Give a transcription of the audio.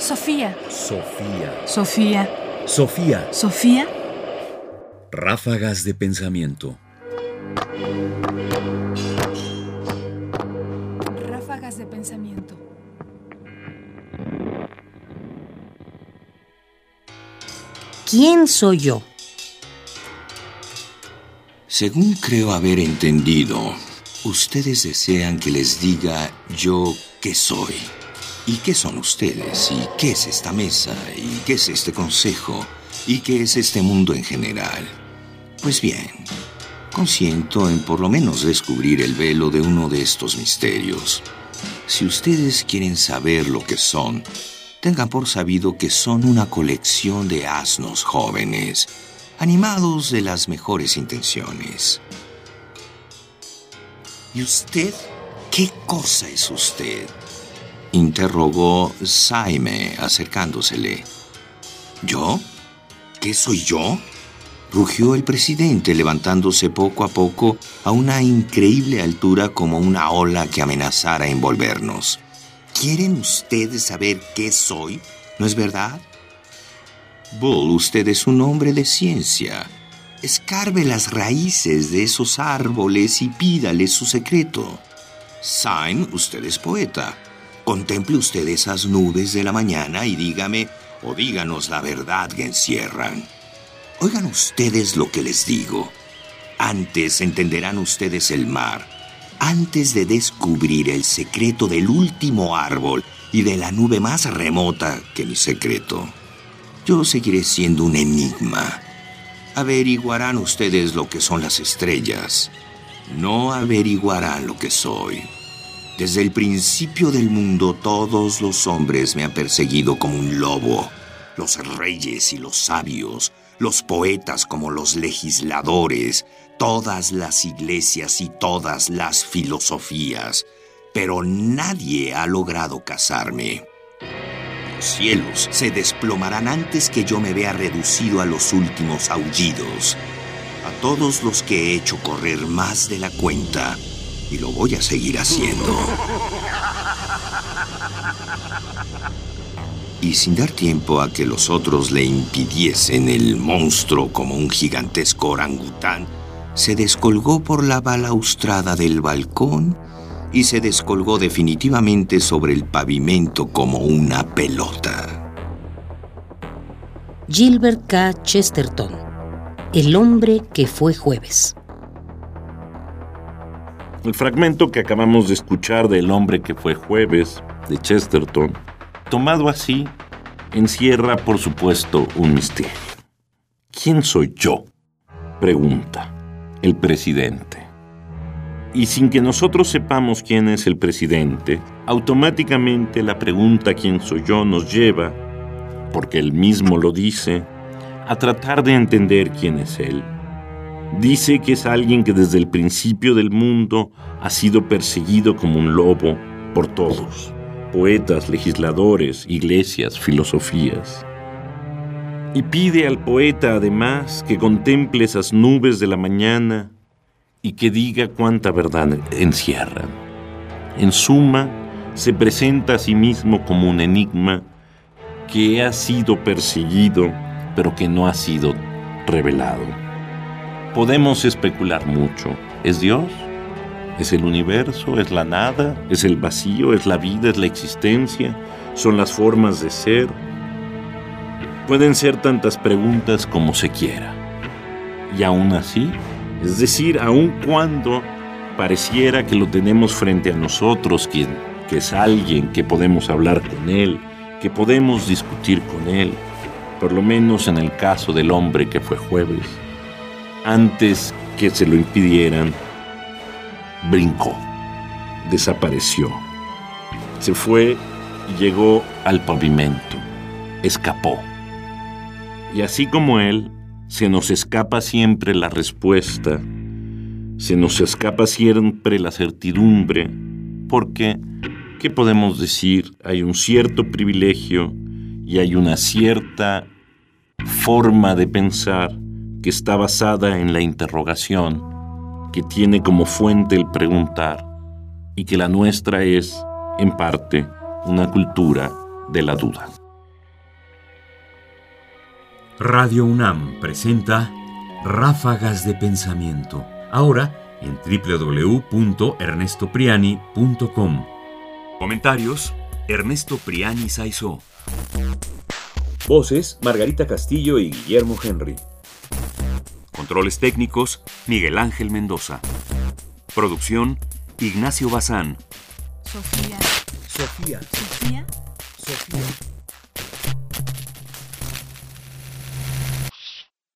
Sofía. Sofía. Sofía. Sofía. Sofía. Ráfagas de pensamiento. Ráfagas de pensamiento. ¿Quién soy yo? Según creo haber entendido, ustedes desean que les diga yo qué soy. ¿Y qué son ustedes? ¿Y qué es esta mesa? ¿Y qué es este consejo? ¿Y qué es este mundo en general? Pues bien, consiento en por lo menos descubrir el velo de uno de estos misterios. Si ustedes quieren saber lo que son, tengan por sabido que son una colección de asnos jóvenes, animados de las mejores intenciones. ¿Y usted? ¿Qué cosa es usted? Interrogó Saime acercándosele. ¿Yo? ¿Qué soy yo? rugió el presidente levantándose poco a poco a una increíble altura como una ola que amenazara envolvernos. ¿Quieren ustedes saber qué soy? ¿No es verdad? Bull, usted es un hombre de ciencia. Escarbe las raíces de esos árboles y pídale su secreto. Syme, usted es poeta. Contemple usted esas nubes de la mañana y dígame, o díganos la verdad que encierran. Oigan ustedes lo que les digo. Antes entenderán ustedes el mar, antes de descubrir el secreto del último árbol y de la nube más remota que mi secreto. Yo seguiré siendo un enigma. Averiguarán ustedes lo que son las estrellas. No averiguarán lo que soy. Desde el principio del mundo todos los hombres me han perseguido como un lobo. Los reyes y los sabios, los poetas como los legisladores, todas las iglesias y todas las filosofías. Pero nadie ha logrado casarme. Los cielos se desplomarán antes que yo me vea reducido a los últimos aullidos. A todos los que he hecho correr más de la cuenta, y lo voy a seguir haciendo. Y sin dar tiempo a que los otros le impidiesen el monstruo como un gigantesco orangután, se descolgó por la balaustrada del balcón y se descolgó definitivamente sobre el pavimento como una pelota. Gilbert K. Chesterton, El hombre que fue jueves. El fragmento que acabamos de escuchar del hombre que fue jueves, de Chesterton, tomado así, encierra por supuesto un misterio. ¿Quién soy yo? Pregunta el presidente. Y sin que nosotros sepamos quién es el presidente, automáticamente la pregunta quién soy yo nos lleva, porque él mismo lo dice, a tratar de entender quién es él. Dice que es alguien que desde el principio del mundo ha sido perseguido como un lobo por todos, poetas, legisladores, iglesias, filosofías. Y pide al poeta además que contemple esas nubes de la mañana y que diga cuánta verdad encierran. En suma, se presenta a sí mismo como un enigma que ha sido perseguido, pero que no ha sido revelado. Podemos especular mucho. ¿Es Dios? ¿Es el universo? ¿Es la nada? ¿Es el vacío? ¿Es la vida? ¿Es la existencia? ¿Son las formas de ser? Pueden ser tantas preguntas como se quiera. Y aún así, es decir, aun cuando pareciera que lo tenemos frente a nosotros, que, que es alguien que podemos hablar con él, que podemos discutir con él, por lo menos en el caso del hombre que fue jueves, antes que se lo impidieran, brincó, desapareció, se fue y llegó al pavimento, escapó. Y así como él, se nos escapa siempre la respuesta, se nos escapa siempre la certidumbre, porque, ¿qué podemos decir? Hay un cierto privilegio y hay una cierta forma de pensar que está basada en la interrogación, que tiene como fuente el preguntar, y que la nuestra es, en parte, una cultura de la duda. Radio UNAM presenta Ráfagas de Pensamiento. Ahora en www.ernestopriani.com. Comentarios: Ernesto Priani Saizó. Voces: Margarita Castillo y Guillermo Henry. Controles técnicos: Miguel Ángel Mendoza. Producción: Ignacio Bazán. Sofía. Sofía. Sofía. Sofía.